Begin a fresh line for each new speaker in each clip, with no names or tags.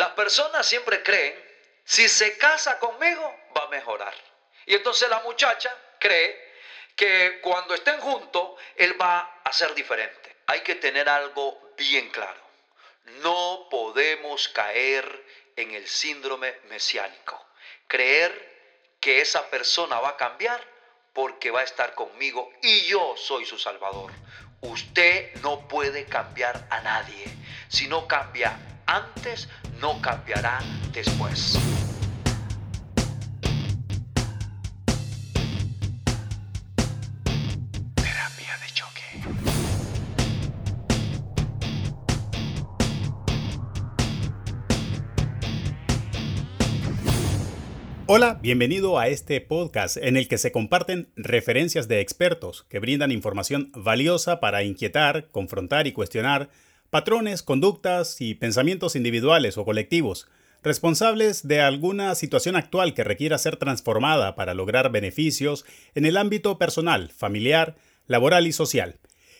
Las personas siempre creen, si se casa conmigo, va a mejorar. Y entonces la muchacha cree que cuando estén juntos, él va a ser diferente. Hay que tener algo bien claro. No podemos caer en el síndrome mesiánico. Creer que esa persona va a cambiar porque va a estar conmigo y yo soy su salvador. Usted no puede cambiar a nadie. Si no cambia antes, no cambiará después. Terapia de choque.
Hola, bienvenido a este podcast en el que se comparten referencias de expertos que brindan información valiosa para inquietar, confrontar y cuestionar patrones, conductas y pensamientos individuales o colectivos, responsables de alguna situación actual que requiera ser transformada para lograr beneficios en el ámbito personal, familiar, laboral y social.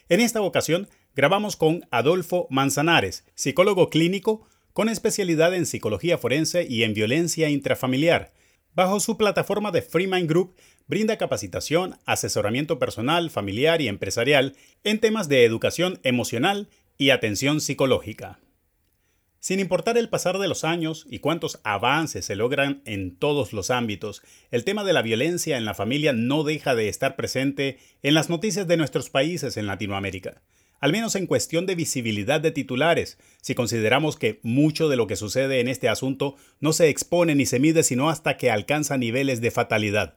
En esta ocasión, grabamos con Adolfo Manzanares, psicólogo clínico con especialidad en psicología forense y en violencia intrafamiliar. Bajo su plataforma de Freemind Group, brinda capacitación, asesoramiento personal, familiar y empresarial en temas de educación emocional y atención psicológica. Sin importar el pasar de los años y cuántos avances se logran en todos los ámbitos, el tema de la violencia en la familia no deja de estar presente en las noticias de nuestros países en Latinoamérica, al menos en cuestión de visibilidad de titulares, si consideramos que mucho de lo que sucede en este asunto no se expone ni se mide sino hasta que alcanza niveles de fatalidad.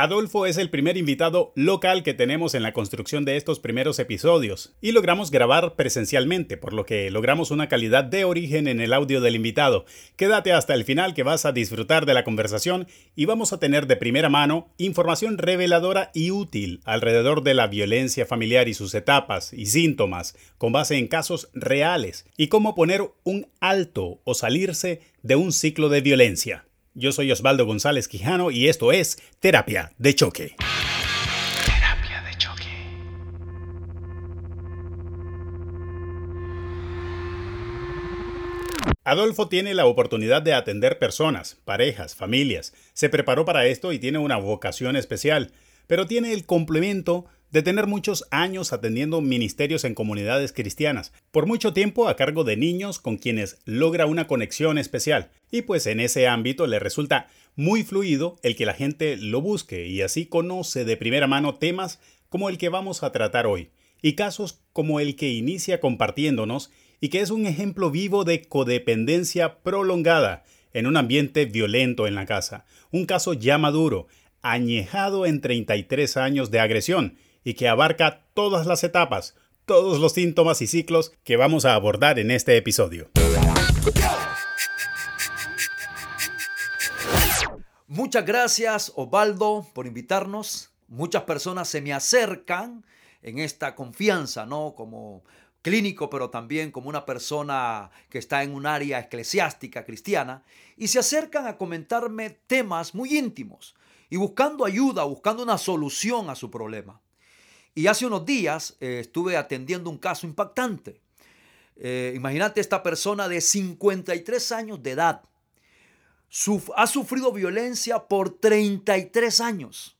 Adolfo es el primer invitado local que tenemos en la construcción de estos primeros episodios y logramos grabar presencialmente, por lo que logramos una calidad de origen en el audio del invitado. Quédate hasta el final que vas a disfrutar de la conversación y vamos a tener de primera mano información reveladora y útil alrededor de la violencia familiar y sus etapas y síntomas, con base en casos reales, y cómo poner un alto o salirse de un ciclo de violencia. Yo soy Osvaldo González Quijano y esto es Terapia de Choque.
Terapia de choque.
Adolfo tiene la oportunidad de atender personas, parejas, familias. Se preparó para esto y tiene una vocación especial, pero tiene el complemento de tener muchos años atendiendo ministerios en comunidades cristianas, por mucho tiempo a cargo de niños con quienes logra una conexión especial, y pues en ese ámbito le resulta muy fluido el que la gente lo busque y así conoce de primera mano temas como el que vamos a tratar hoy, y casos como el que inicia compartiéndonos y que es un ejemplo vivo de codependencia prolongada en un ambiente violento en la casa, un caso ya maduro, añejado en 33 años de agresión, y que abarca todas las etapas, todos los síntomas y ciclos que vamos a abordar en este episodio.
Muchas gracias Osvaldo por invitarnos. Muchas personas se me acercan en esta confianza, ¿no? Como clínico, pero también como una persona que está en un área eclesiástica cristiana, y se acercan a comentarme temas muy íntimos y buscando ayuda, buscando una solución a su problema. Y hace unos días eh, estuve atendiendo un caso impactante. Eh, imagínate esta persona de 53 años de edad. ha sufrido violencia por 33 años.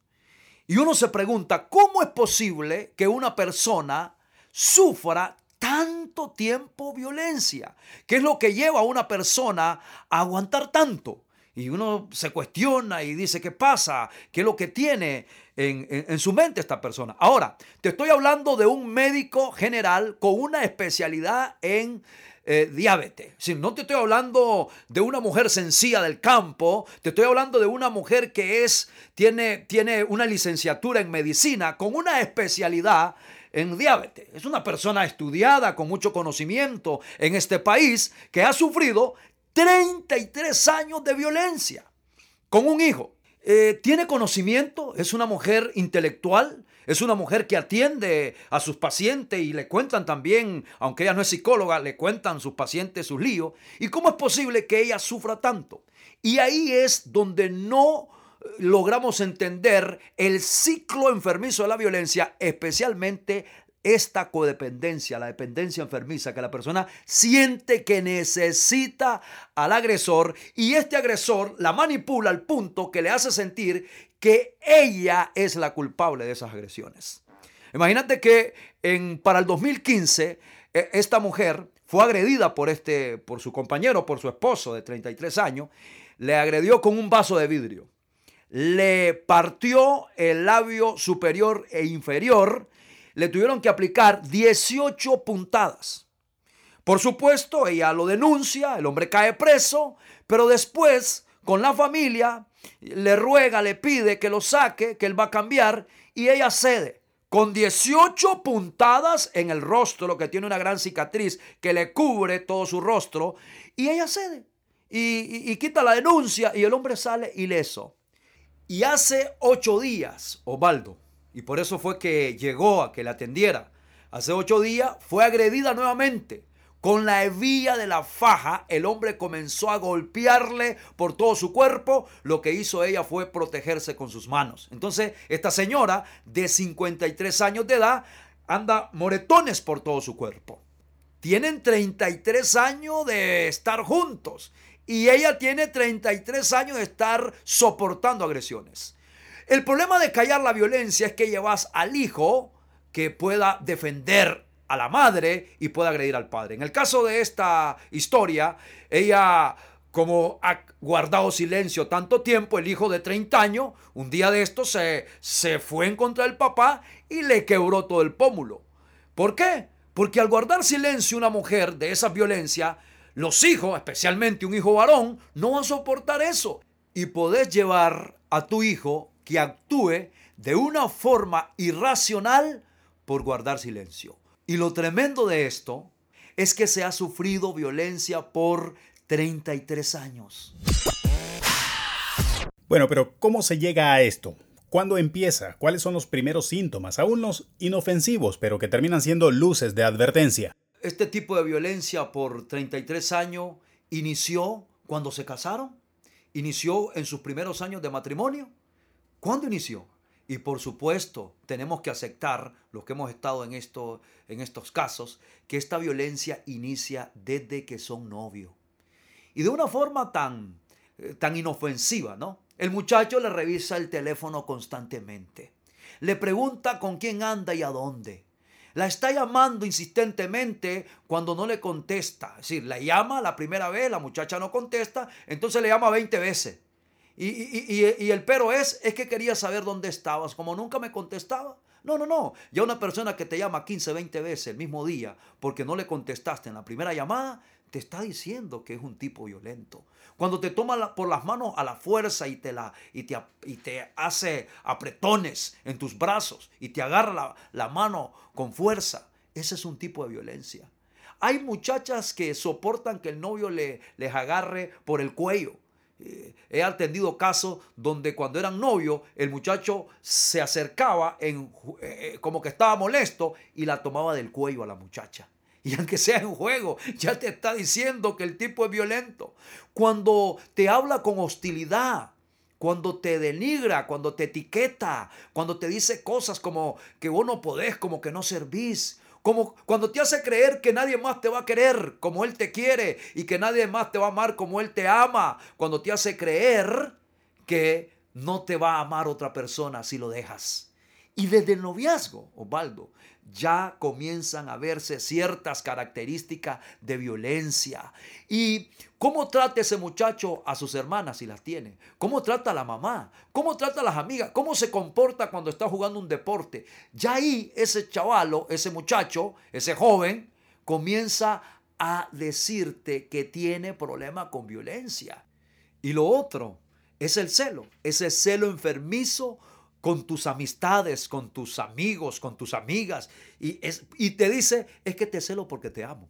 Y uno se pregunta, ¿cómo es posible que una persona sufra tanto tiempo violencia? ¿Qué es lo que lleva a una persona a aguantar tanto? Y uno se cuestiona y dice, ¿qué pasa? ¿Qué es lo que tiene en, su mente esta persona? Ahora, te estoy hablando de un médico general con una especialidad en eh, diabetes. Si no te estoy hablando de una mujer sencilla del campo, te estoy hablando de una mujer que es, tiene, tiene una licenciatura en medicina con una especialidad en diabetes. Es una persona estudiada con mucho conocimiento en este país que ha sufrido 33 años de violencia con un hijo. Eh, tiene conocimiento, es una mujer intelectual, es una mujer que atiende a sus pacientes y le cuentan también, aunque ella no es psicóloga, le cuentan sus pacientes sus líos. ¿Y cómo es posible que ella sufra tanto? Y ahí es donde no eh, logramos entender el ciclo enfermizo de la violencia, especialmente esta codependencia, la dependencia enfermiza, que la persona siente que necesita al agresor y este agresor la manipula al punto que le hace sentir que ella es la culpable de esas agresiones. Imagínate que para el 2015 e, esta mujer fue agredida por, este, por su compañero, por su esposo de 33 años, le agredió con un vaso de vidrio, le partió el labio superior e inferior, le tuvieron que aplicar 18 puntadas. Por supuesto, ella lo denuncia, el hombre cae preso, pero después, con la familia, le ruega, le pide que lo saque, que él va a cambiar, y ella cede. Con 18 puntadas en el rostro, que tiene una gran cicatriz que le cubre todo su rostro, y ella cede. Y, quita la denuncia, y el hombre sale ileso. Y hace ocho días, Osvaldo, y por eso fue que llegó a que la atendiera. Hace ocho días fue agredida nuevamente. Con la hebilla de la faja, el hombre comenzó a golpearle por todo su cuerpo. Lo que hizo ella fue protegerse con sus manos. Entonces, esta señora de 53 años de edad anda moretones por todo su cuerpo. Tienen 33 años de estar juntos y ella tiene 33 años de estar soportando agresiones. El problema de callar la violencia es que llevas al hijo que pueda defender a la madre y pueda agredir al padre. En el caso de esta historia, ella como ha guardado silencio tanto tiempo, el hijo de 30 años, un día de esto se, se fue en contra del papá y le quebró todo el pómulo. ¿Por qué? Porque al guardar silencio una mujer de esa violencia, los hijos, especialmente un hijo varón, no va a soportar eso. Y podés llevar a tu hijo que actúe de una forma irracional por guardar silencio. Y lo tremendo de esto es que se ha sufrido violencia por 33 años.
Bueno, pero ¿cómo se llega a esto? ¿Cuándo empieza? ¿Cuáles son los primeros síntomas? Aún los inofensivos, pero que terminan siendo luces de advertencia.
Este tipo de violencia por 33 años inició cuando se casaron, inició en sus primeros años de matrimonio, ¿Cuándo inició? Y por supuesto, tenemos que aceptar, los que hemos estado en, en estos casos, que esta violencia inicia desde que son novios. Y de una forma tan, eh, tan inofensiva, ¿no? El muchacho le revisa el teléfono constantemente. Le pregunta con quién anda y a dónde. La está llamando insistentemente cuando no le contesta. Es decir, la llama la primera vez, la muchacha no contesta, entonces le llama 20 veces. Y, el pero es, es que quería saber dónde estabas, como nunca me contestaba. No, no, no. Ya una persona que te llama 15, 20 veces el mismo día porque no le contestaste en la primera llamada, te está diciendo que es un tipo violento. Cuando te toma por las manos a la fuerza y te, la, y te, y te hace apretones en tus brazos y te agarra la, la mano con fuerza, ese es un tipo de violencia. Hay muchachas que soportan que el novio le, les agarre por el cuello eh, he atendido casos donde cuando eran novios el muchacho se acercaba en, eh, como que estaba molesto y la tomaba del cuello a la muchacha. Y aunque sea en juego, ya te está diciendo que el tipo es violento. Cuando te habla con hostilidad, cuando te denigra, cuando te etiqueta, cuando te dice cosas como que vos no podés, como que no servís, como cuando te hace creer que nadie más te va a querer como Él te quiere y que nadie más te va a amar como Él te ama. Cuando te hace creer que no te va a amar otra persona si lo dejas. Y desde el noviazgo, Osvaldo, ya comienzan a verse ciertas características de violencia. ¿Y cómo trata ese muchacho a sus hermanas si las tiene? ¿Cómo trata a la mamá? ¿Cómo trata a las amigas? ¿Cómo se comporta cuando está jugando un deporte? Ya ahí ese chavalo, ese muchacho, ese joven, comienza a decirte que tiene problema con violencia. Y lo otro es el celo, ese celo enfermizo con tus amistades, con tus amigos, con tus amigas, y, es, y te dice, es que te celo porque te amo.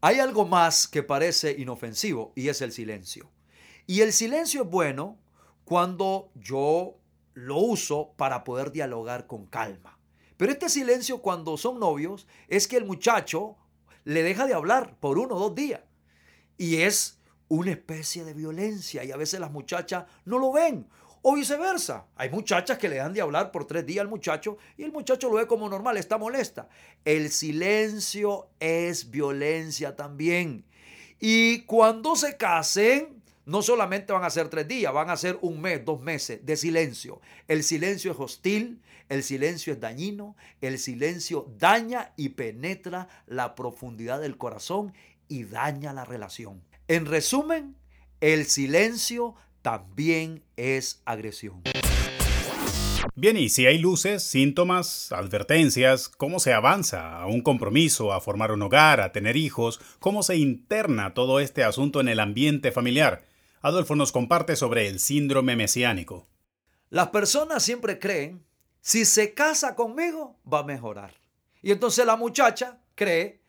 Hay algo más que parece inofensivo y es el silencio. Y el silencio es bueno cuando yo lo uso para poder dialogar con calma. Pero este silencio cuando son novios es que el muchacho le deja de hablar por uno o dos días. Y es una especie de violencia y a veces las muchachas no lo ven O viceversa. Hay muchachas que le dan de hablar por tres días al muchacho y el muchacho lo ve como normal, está molesta. El silencio es violencia también. Y cuando se casen, no solamente van a ser tres días, van a ser un mes, dos meses de silencio. El silencio es hostil, el silencio es dañino, el silencio daña y penetra la profundidad del corazón y daña la relación. En resumen, el silencio también es agresión.
Bien, y si hay luces, síntomas, advertencias, ¿cómo se avanza a un compromiso, a formar un hogar, a tener hijos? ¿Cómo se interna todo este asunto en el ambiente familiar? Adolfo nos comparte sobre el síndrome mesiánico.
Las personas siempre creen, si se casa conmigo, va a mejorar. Y entonces la muchacha cree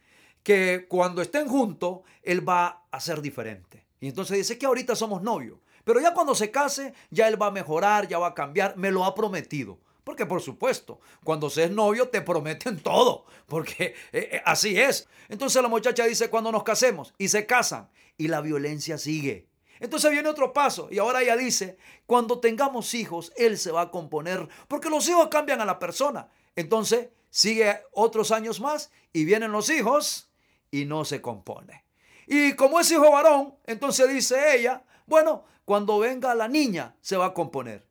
que cuando estén juntos, él va a ser diferente. Y entonces dice que ahorita somos novios. Pero ya cuando se case, ya él va a mejorar, ya va a cambiar, me lo ha prometido. Porque por supuesto, cuando se es novio te prometen todo, porque eh, eh, así es. Entonces la muchacha dice cuando nos casemos y se casan y la violencia sigue. Entonces viene otro paso y ahora ella dice, cuando tengamos hijos, él se va a componer, porque los hijos cambian a la persona. Entonces sigue otros años más y vienen los hijos y no se compone. Y como es hijo varón, entonces dice ella, bueno, cuando venga la niña se va a componer.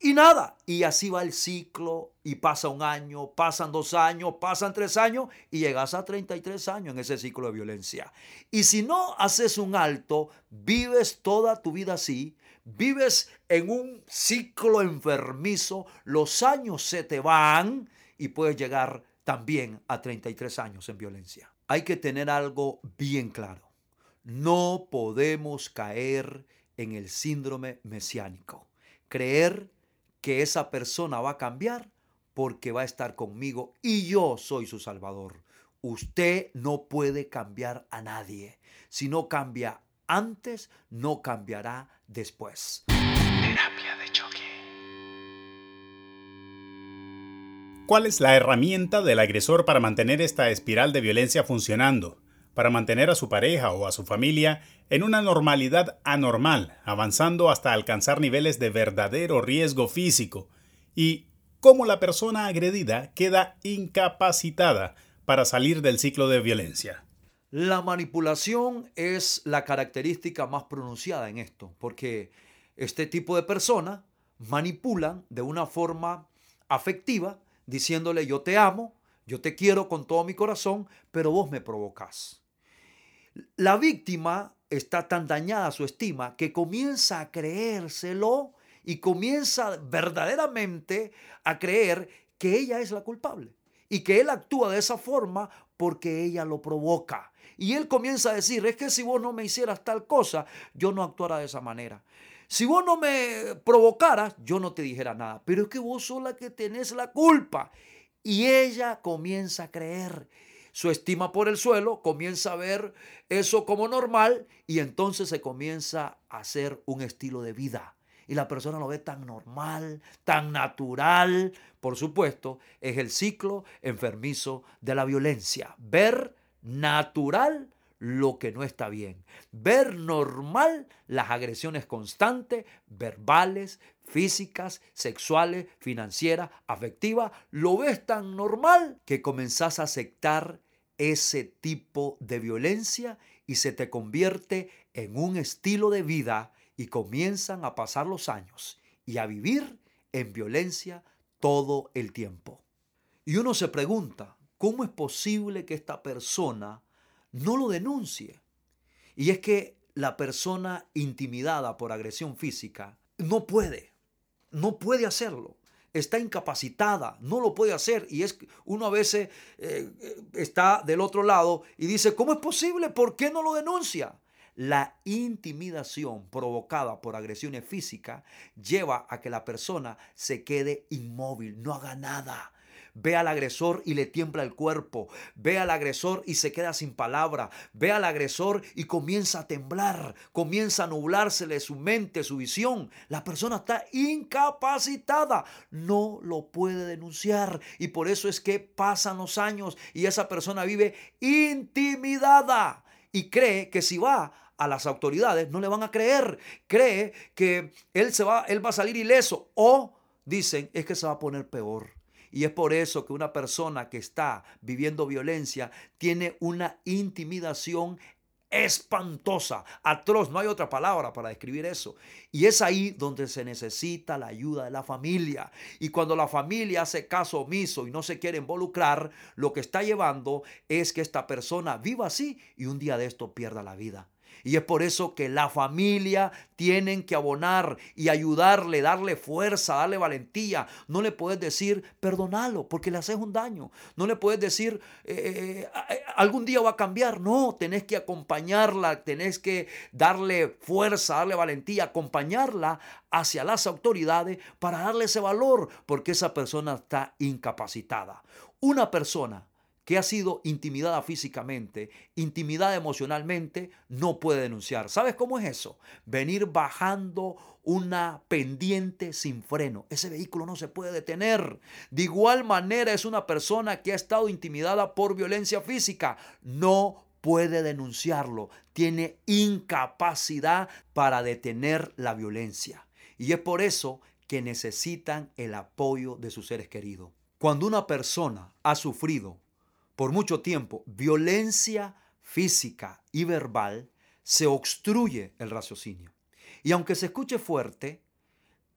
Y nada, y así va el ciclo y pasa un año, pasan dos años, pasan tres años y llegas a 33 años en ese ciclo de violencia. Y si no haces un alto, vives toda tu vida así, vives en un ciclo enfermizo, los años se te van y puedes llegar también a 33 años en violencia. Hay que tener algo bien claro. No podemos caer en el síndrome mesiánico. Creer que esa persona va a cambiar porque va a estar conmigo y yo soy su salvador. Usted no puede cambiar a nadie. Si no cambia antes, no cambiará después. Terapia de choque.
¿Cuál es la herramienta del agresor para mantener esta espiral de violencia funcionando? Para mantener a su pareja o a su familia en una normalidad anormal, avanzando hasta alcanzar niveles de verdadero riesgo físico, y cómo la persona agredida queda incapacitada para salir del ciclo de violencia.
La manipulación es la característica más pronunciada en esto, porque este tipo de personas manipulan de una forma afectiva, diciéndole yo te amo, yo te quiero con todo mi corazón, pero vos me provocas. La víctima está tan dañada su estima que comienza a creérselo y comienza verdaderamente a creer que ella es la culpable y que él actúa de esa forma porque ella lo provoca. Y él comienza a decir, es que si vos no me hicieras tal cosa, yo no actuara de esa manera. Si vos no me provocaras, yo no te dijera nada. Pero es que vos sos la que tenés la culpa. Y ella comienza a creer su estima por el suelo, comienza a ver eso como normal y entonces se comienza a hacer un estilo de vida. Y la persona lo ve tan normal, tan natural. Por supuesto, es el ciclo enfermizo de la violencia. Ver natural lo que no está bien. Ver normal las agresiones constantes, verbales, físicas, sexuales, financieras, afectivas. Lo ves tan normal que comenzás a aceptar ese tipo de violencia y se te convierte en un estilo de vida y comienzan a pasar los años y a vivir en violencia todo el tiempo. Y uno se pregunta, ¿cómo es posible que esta persona no lo denuncie? Y es que la persona intimidada por agresión física no puede, no puede hacerlo está incapacitada, no lo puede hacer. Y es uno a veces eh, está del otro lado y dice, ¿cómo es posible? ¿Por qué no lo denuncia? La intimidación provocada por agresiones físicas lleva a que la persona se quede inmóvil, no haga nada Ve al agresor y le tiembla el cuerpo. Ve al agresor y se queda sin palabra. Ve al agresor y comienza a temblar. Comienza a nublársele su mente, su visión. La persona está incapacitada. No lo puede denunciar. Y por eso es que pasan los años y esa persona vive intimidada. Y cree que si va a las autoridades, no le van a creer. Cree que él, se va, él va a salir ileso o dicen es que se va a poner peor. Y es por eso que una persona que está viviendo violencia tiene una intimidación espantosa, atroz, no hay otra palabra para describir eso. Y es ahí donde se necesita la ayuda de la familia. Y cuando la familia hace caso omiso y no se quiere involucrar, lo que está llevando es que esta persona viva así y un día de esto pierda la vida. Y es por eso que la familia tienen que abonar y ayudarle, darle fuerza, darle valentía. No le puedes decir, perdonalo, porque le haces un daño. No le puedes decir, eh, eh, eh, algún día va a cambiar. No, tenés que acompañarla, tenés que darle fuerza, darle valentía, acompañarla hacia las autoridades para darle ese valor, porque esa persona está incapacitada. Una persona que ha sido intimidada físicamente, intimidada emocionalmente, no puede denunciar. ¿Sabes cómo es eso? Venir bajando una pendiente sin freno. Ese vehículo no se puede detener. De igual manera es una persona que ha estado intimidada por violencia física. No puede denunciarlo. Tiene incapacidad para detener la violencia. Y es por eso que necesitan el apoyo de sus seres queridos. Cuando una persona ha sufrido por mucho tiempo violencia física y verbal, se obstruye el raciocinio. Y aunque se escuche fuerte,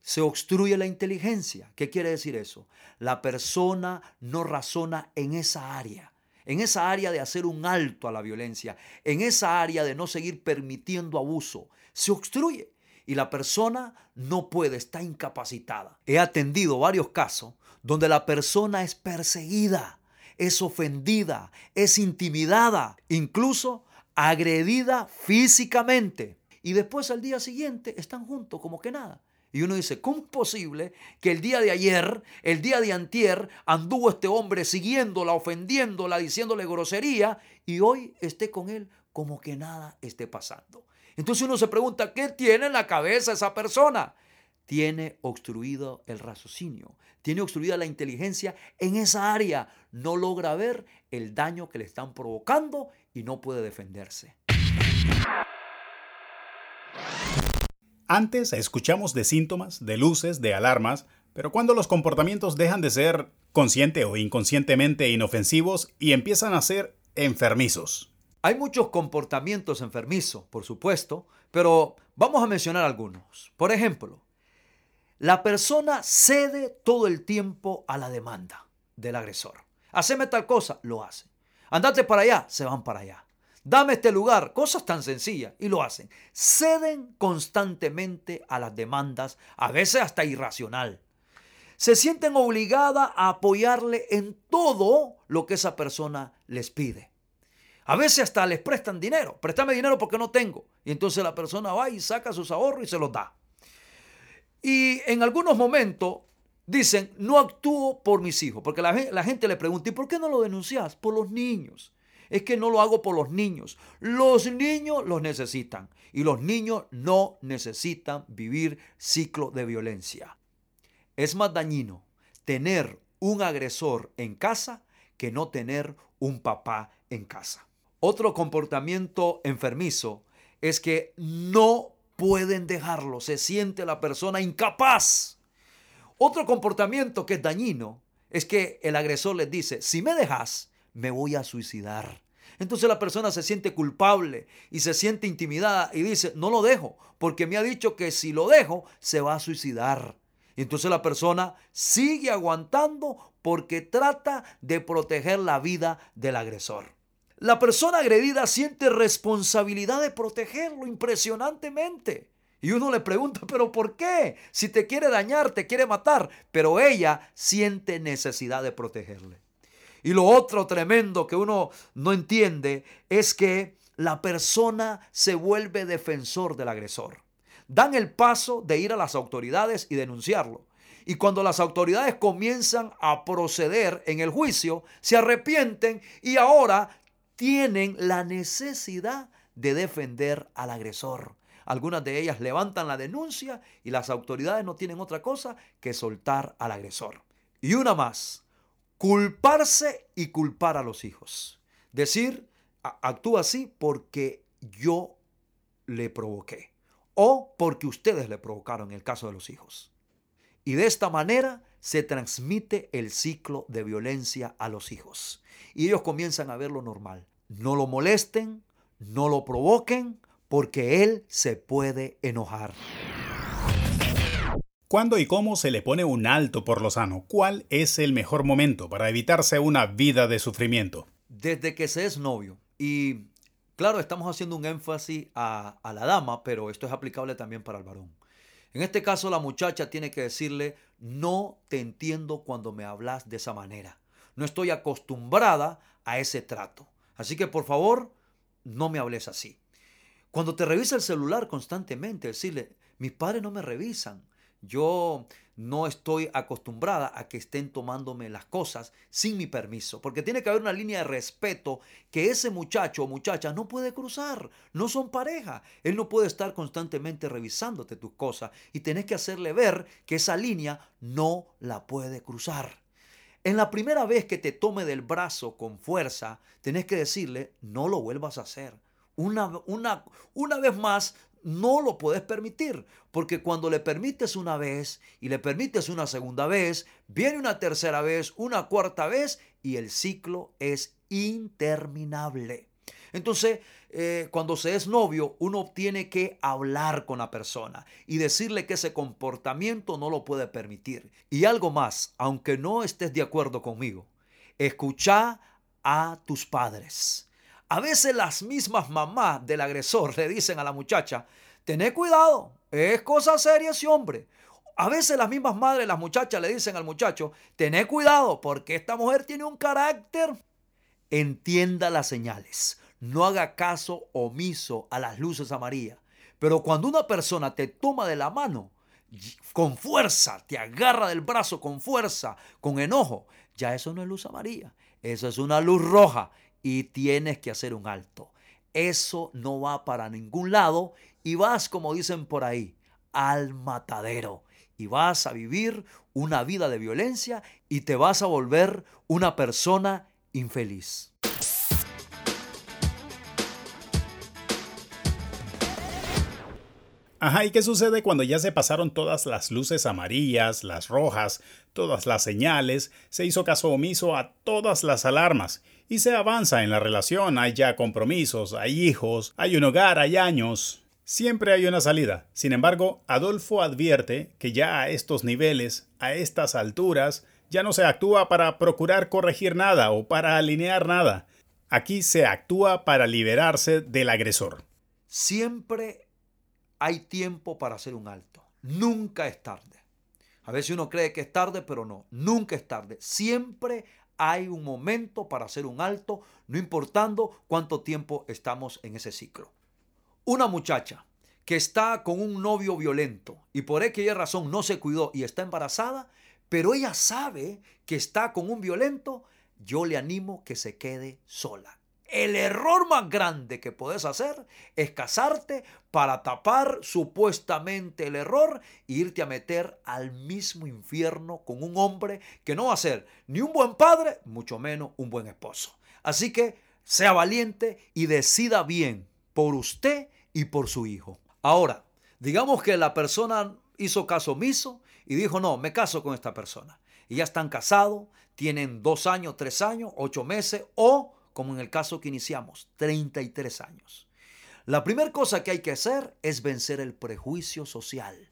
se obstruye la inteligencia. ¿Qué quiere decir eso? La persona no razona en esa área, en esa área de hacer un alto a la violencia, en esa área de no seguir permitiendo abuso. Se obstruye y la persona no puede, está incapacitada. He atendido varios casos donde la persona es perseguida es ofendida, es intimidada, incluso agredida físicamente. Y después al día siguiente están juntos como que nada. Y uno dice, ¿cómo es posible que el día de ayer, el día de antier, anduvo este hombre siguiéndola, ofendiéndola, diciéndole grosería, y hoy esté con él como que nada esté pasando? Entonces uno se pregunta, ¿qué tiene en la cabeza esa persona? Tiene obstruido el raciocinio, tiene obstruida la inteligencia en esa área, no logra ver el daño que le están provocando y no puede defenderse.
Antes escuchamos de síntomas, de luces, de alarmas, pero cuando los comportamientos dejan de ser consciente o inconscientemente inofensivos y empiezan a ser enfermizos.
Hay muchos comportamientos enfermizos, por supuesto, pero vamos a mencionar algunos. Por ejemplo, la persona cede todo el tiempo a la demanda del agresor. Haceme tal cosa, lo hace. Andate para allá, se van para allá. Dame este lugar, cosas tan sencillas, y lo hacen. Ceden constantemente a las demandas, a veces hasta irracional. Se sienten obligadas a apoyarle en todo lo que esa persona les pide. A veces hasta les prestan dinero. Préstame dinero porque no tengo. Y entonces la persona va y saca sus ahorros y se los da. Y en algunos momentos dicen, no actúo por mis hijos, porque la, gente le pregunta, ¿y por qué no lo denuncias? Por los niños. Es que no lo hago por los niños. Los niños los necesitan y los niños no necesitan vivir ciclo de violencia. Es más dañino tener un agresor en casa que no tener un papá en casa. Otro comportamiento enfermizo es que no pueden dejarlo, se siente la persona incapaz. Otro comportamiento que es dañino es que el agresor les dice, si me dejas, me voy a suicidar. Entonces la persona se siente culpable y se siente intimidada y dice, no lo dejo, porque me ha dicho que si lo dejo, se va a suicidar. Y entonces la persona sigue aguantando porque trata de proteger la vida del agresor. La persona agredida siente responsabilidad de protegerlo impresionantemente. Y uno le pregunta, pero ¿por qué? Si te quiere dañar, te quiere matar. Pero ella siente necesidad de protegerle. Y lo otro tremendo que uno no entiende es que la persona se vuelve defensor del agresor. Dan el paso de ir a las autoridades y denunciarlo. Y cuando las autoridades comienzan a proceder en el juicio, se arrepienten y ahora tienen la necesidad de defender al agresor. Algunas de ellas levantan la denuncia y las autoridades no tienen otra cosa que soltar al agresor. Y una más, culparse y culpar a los hijos. Decir, actúa así porque yo le provoqué o porque ustedes le provocaron en el caso de los hijos. Y de esta manera se transmite el ciclo de violencia a los hijos. Y ellos comienzan a ver lo normal. No lo molesten, no lo provoquen, porque él se puede enojar.
¿Cuándo y cómo se le pone un alto por lo sano? ¿Cuál es el mejor momento para evitarse una vida de sufrimiento?
Desde que se es novio. Y claro, estamos haciendo un énfasis a, a la dama, pero esto es aplicable también para el varón. En este caso, la muchacha tiene que decirle, no te entiendo cuando me hablas de esa manera. No estoy acostumbrada a ese trato. Así que por favor, no me hables así. Cuando te revisa el celular constantemente, decirle, mis padres no me revisan. Yo no estoy acostumbrada a que estén tomándome las cosas sin mi permiso, porque tiene que haber una línea de respeto que ese muchacho o muchacha no puede cruzar, no son pareja, él no puede estar constantemente revisándote tus cosas y tenés que hacerle ver que esa línea no la puede cruzar. En la primera vez que te tome del brazo con fuerza, tenés que decirle, no lo vuelvas a hacer. Una, una, una vez más, no lo puedes permitir, porque cuando le permites una vez y le permites una segunda vez, viene una tercera vez, una cuarta vez y el ciclo es interminable. Entonces, eh, cuando se es novio, uno tiene que hablar con la persona y decirle que ese comportamiento no lo puede permitir. Y algo más, aunque no estés de acuerdo conmigo, escucha a tus padres. A veces las mismas mamás del agresor le dicen a la muchacha, tené cuidado, es cosa seria ese hombre. A veces las mismas madres, las muchachas le dicen al muchacho, tené cuidado porque esta mujer tiene un carácter. Entienda las señales, no haga caso omiso a las luces amarillas. Pero cuando una persona te toma de la mano, con fuerza, te agarra del brazo con fuerza, con enojo, ya eso no es luz amarilla, eso es una luz roja y tienes que hacer un alto. Eso no va para ningún lado y vas, como dicen por ahí, al matadero. Y vas a vivir una vida de violencia y te vas a volver una persona infeliz.
Ajá, ¿y qué sucede cuando ya se pasaron todas las luces amarillas, las rojas, todas las señales, se hizo caso omiso a todas las alarmas y se avanza en la relación, hay ya compromisos, hay hijos, hay un hogar, hay años? Siempre hay una salida. Sin embargo, Adolfo advierte que ya a estos niveles, a estas alturas, ya no se actúa para procurar corregir nada o para alinear nada. Aquí se actúa para liberarse del agresor.
Siempre hay tiempo para hacer un alto. Nunca es tarde. A veces uno cree que es tarde, pero no. Nunca es tarde. Siempre hay un momento para hacer un alto, no importando cuánto tiempo estamos en ese ciclo. Una muchacha que está con un novio violento y por aquella razón no se cuidó y está embarazada, pero ella sabe que está con un violento, yo le animo que se quede sola. El error más grande que puedes hacer es casarte para tapar supuestamente el error e irte a meter al mismo infierno con un hombre que no va a ser ni un buen padre, mucho menos un buen esposo. Así que sea valiente y decida bien por usted y por su hijo. Ahora, digamos que la persona hizo caso omiso y dijo, no, me caso con esta persona. Y ya están casados, tienen dos años, tres años, ocho meses o como en el caso que iniciamos, 33 años. La primera cosa que hay que hacer es vencer el prejuicio social.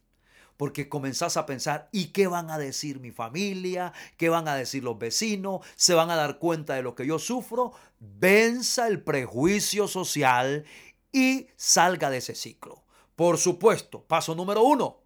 Porque comenzás a pensar, ¿y qué van a decir mi familia? ¿Qué van a decir los vecinos? ¿Se van a dar cuenta de lo que yo sufro? Venza el prejuicio social y salga de ese ciclo. Por supuesto, paso número uno,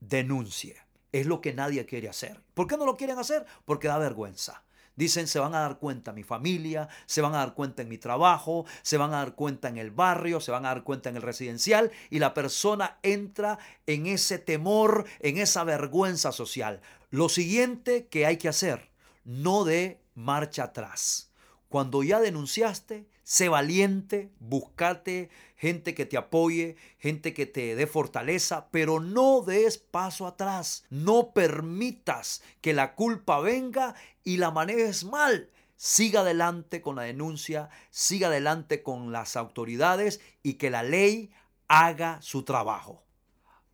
denuncie. Es lo que nadie quiere hacer. ¿Por qué no lo quieren hacer? Porque da vergüenza. Dicen, se van a dar cuenta mi familia, se van a dar cuenta en mi trabajo, se van a dar cuenta en el barrio, se van a dar cuenta en el residencial y la persona entra en ese temor, en esa vergüenza social. Lo siguiente que hay que hacer, no de marcha atrás. Cuando ya denunciaste, sé valiente, buscate gente que te apoye, gente que te dé fortaleza, pero no des paso atrás. No permitas que la culpa venga y la manejes mal. Siga adelante con la denuncia, siga adelante con las autoridades y que la ley haga su trabajo.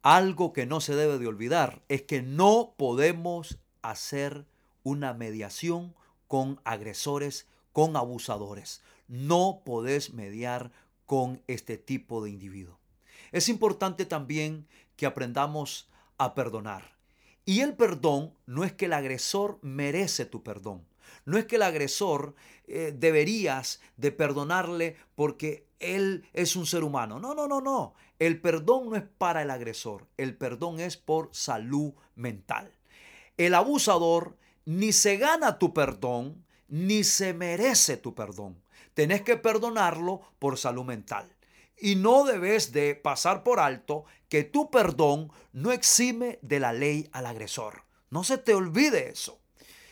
Algo que no se debe de olvidar es que no podemos hacer una mediación con agresores, con abusadores. No podés mediar con este tipo de individuo. Es importante también que aprendamos a perdonar. Y el perdón no es que el agresor merece tu perdón. No es que el agresor eh, deberías de perdonarle porque él es un ser humano. No, no, no, no. El perdón no es para el agresor. El perdón es por salud mental. El abusador ni se gana tu perdón, ni se merece tu perdón. Tenés que perdonarlo por salud mental. Y no debes de pasar por alto que tu perdón no exime de la ley al agresor. No se te olvide eso.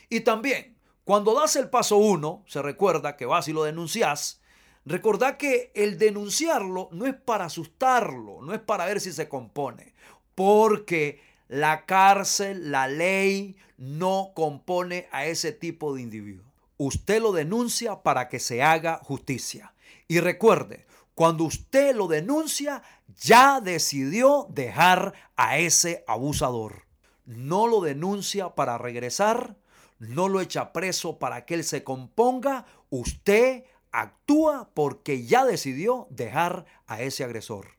Y también, cuando das el paso uno, se recuerda que vas y lo denuncias, recordá que el denunciarlo no es para asustarlo, no es para ver si se compone, porque la cárcel, la ley, no compone a ese tipo de individuo. Usted lo denuncia para que se haga justicia. Y recuerde, cuando usted lo denuncia, ya decidió dejar a ese abusador. No lo denuncia para regresar, no lo echa preso para que él se componga. Usted actúa porque ya decidió dejar a ese agresor.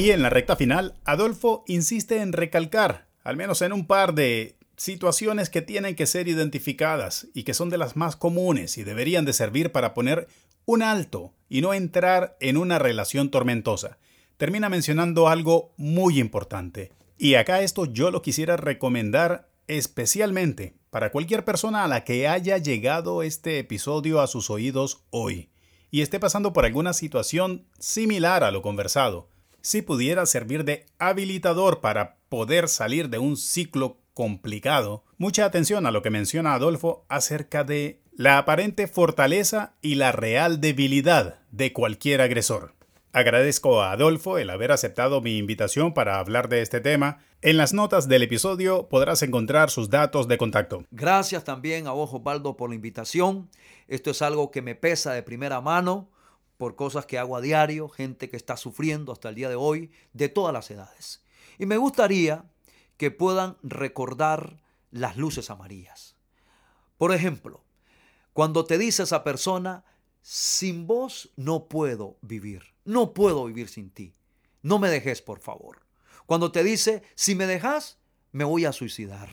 Y en la recta final, Adolfo insiste en recalcar, al menos en un par de situaciones que tienen que ser identificadas y que son de las más comunes y deberían de servir para poner un alto y no entrar en una relación tormentosa. Termina mencionando algo muy importante. Y acá esto yo lo quisiera recomendar especialmente para cualquier persona a la que haya llegado este episodio a sus oídos hoy y esté pasando por alguna situación similar a lo conversado si pudiera servir de habilitador para poder salir de un ciclo complicado, mucha atención a lo que menciona Adolfo acerca de la aparente fortaleza y la real debilidad de cualquier agresor. Agradezco a Adolfo el haber aceptado mi invitación para hablar de este tema. En las notas del episodio podrás encontrar sus datos de contacto.
Gracias también a Ojo Baldo por la invitación. Esto es algo que me pesa de primera mano por cosas que hago a diario, gente que está sufriendo hasta el día de hoy, de todas las edades. Y me gustaría que puedan recordar las luces amarillas. Por ejemplo, cuando te dice esa persona, sin vos no puedo vivir, no puedo vivir sin ti, no me dejes por favor. Cuando te dice, si me dejas, me voy a suicidar.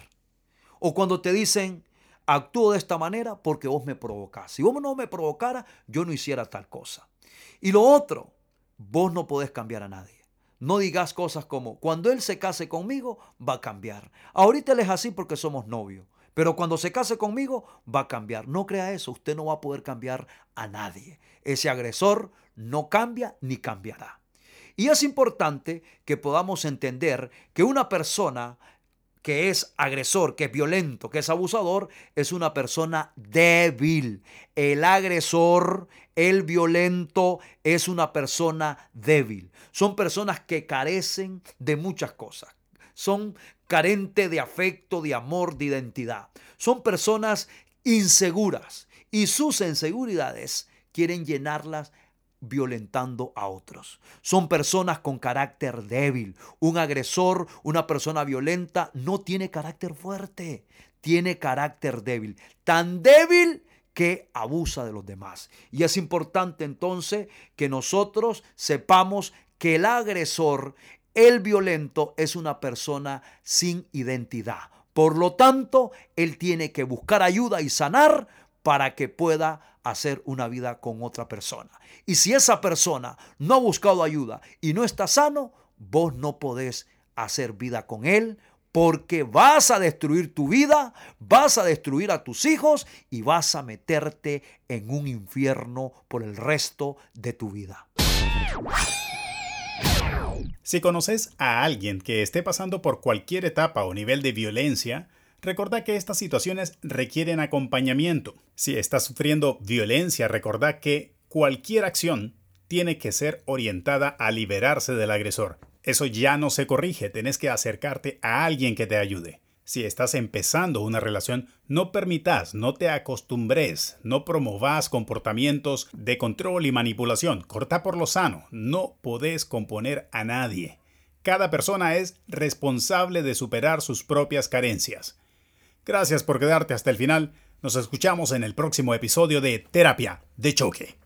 O cuando te dicen, actúo de esta manera porque vos me provocás. Si vos no me provocara, yo no hiciera tal cosa. Y lo otro, vos no podés cambiar a nadie. No digas cosas como, cuando él se case conmigo, va a cambiar. Ahorita él es así porque somos novios. Pero cuando se case conmigo, va a cambiar. No crea eso, usted no va a poder cambiar a nadie. Ese agresor no cambia ni cambiará. Y es importante que podamos entender que una persona que es agresor, que es violento, que es abusador, es una persona débil. El agresor, el violento, es una persona débil. Son personas que carecen de muchas cosas. Son carentes de afecto, de amor, de identidad. Son personas inseguras y sus inseguridades quieren llenarlas violentando a otros. Son personas con carácter débil. Un agresor, una persona violenta, no tiene carácter fuerte, tiene carácter débil. Tan débil que abusa de los demás. Y es importante entonces que nosotros sepamos que el agresor, el violento, es una persona sin identidad. Por lo tanto, él tiene que buscar ayuda y sanar para que pueda hacer una vida con otra persona. Y si esa persona no ha buscado ayuda y no está sano, vos no podés hacer vida con él porque vas a destruir tu vida, vas a destruir a tus hijos y vas a meterte en un infierno por el resto de tu vida.
Si conoces a alguien que esté pasando por cualquier etapa o nivel de violencia, Recordá que estas situaciones requieren acompañamiento. Si estás sufriendo violencia, recordá que cualquier acción tiene que ser orientada a liberarse del agresor. Eso ya no se corrige, tenés que acercarte a alguien que te ayude. Si estás empezando una relación, no permitas, no te acostumbres, no promovas comportamientos de control y manipulación. Corta por lo sano. No podés componer a nadie. Cada persona es responsable de superar sus propias carencias. Gracias por quedarte hasta el final. Nos escuchamos en el próximo episodio de Terapia de Choque.